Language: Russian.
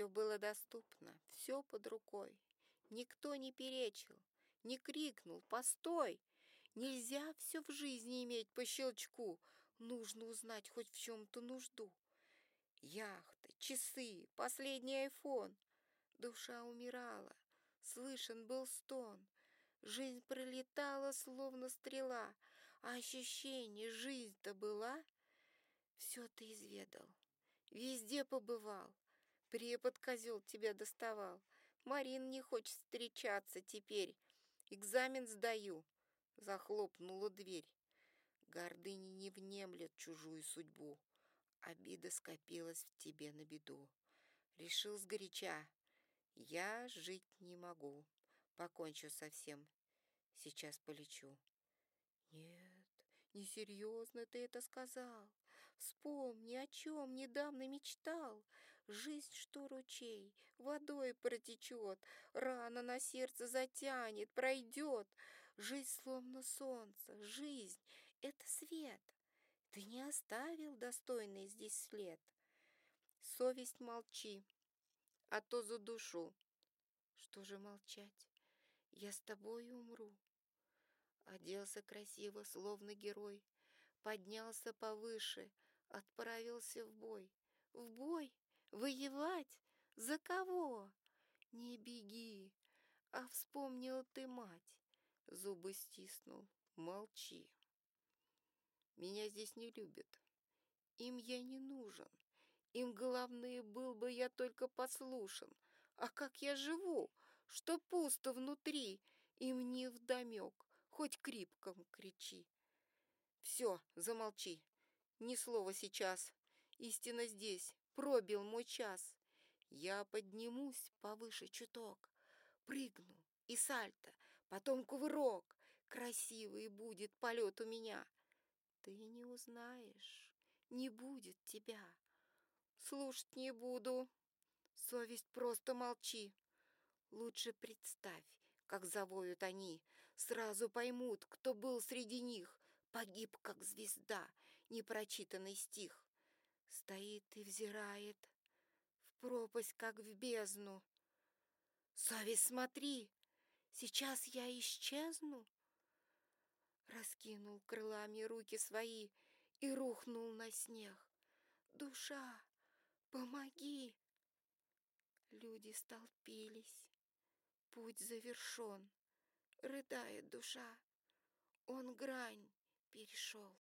Все было доступно, все под рукой. Никто не перечил, не крикнул «Постой!» Нельзя все в жизни иметь по щелчку, нужно узнать хоть в чем-то нужду. Яхты, часы, последний айфон. Душа умирала, слышен был стон. Жизнь пролетала, словно стрела, а ощущение жизнь-то была. Все ты изведал, везде побывал, препод козел тебя доставал. Марин не хочет встречаться теперь, экзамен сдаю. Захлопнула дверь. Гордыни не внемлет чужую судьбу. Обида скопилась в тебе на беду. Решил сгоряча. Я жить не могу. Покончу совсем. Сейчас полечу. Нет, несерьезно ты это сказал. Вспомни, о чем недавно мечтал. Жизнь, что ручей, водой протечет, Рана на сердце затянет, пройдет. Жизнь, словно солнце, жизнь — это свет. Ты не оставил достойный здесь след. Совесть молчи, а то за душу. Что же молчать? Я с тобой умру. Оделся красиво, словно герой, Поднялся повыше, отправился в бой. В бой? Воевать? За кого? Не беги, а вспомнил ты мать. Зубы стиснул, молчи. Меня здесь не любят. Им я не нужен. Им, главное, был бы я только послушан. А как я живу, что пусто внутри, им не вдомек, хоть крипком кричи. Все, замолчи, ни слова сейчас. Истина здесь, пробил мой час. Я поднимусь повыше чуток, прыгну и сальто, потом кувырок. Красивый будет полет у меня — ты не узнаешь, не будет тебя. Слушать не буду. Совесть просто молчи. Лучше представь, как завоют они. Сразу поймут, кто был среди них. Погиб, как звезда, непрочитанный стих. Стоит и взирает в пропасть, как в бездну. Совесть, смотри, сейчас я исчезну раскинул крылами руки свои и рухнул на снег. «Душа, помоги!» Люди столпились. Путь завершен. Рыдает душа. Он грань перешел.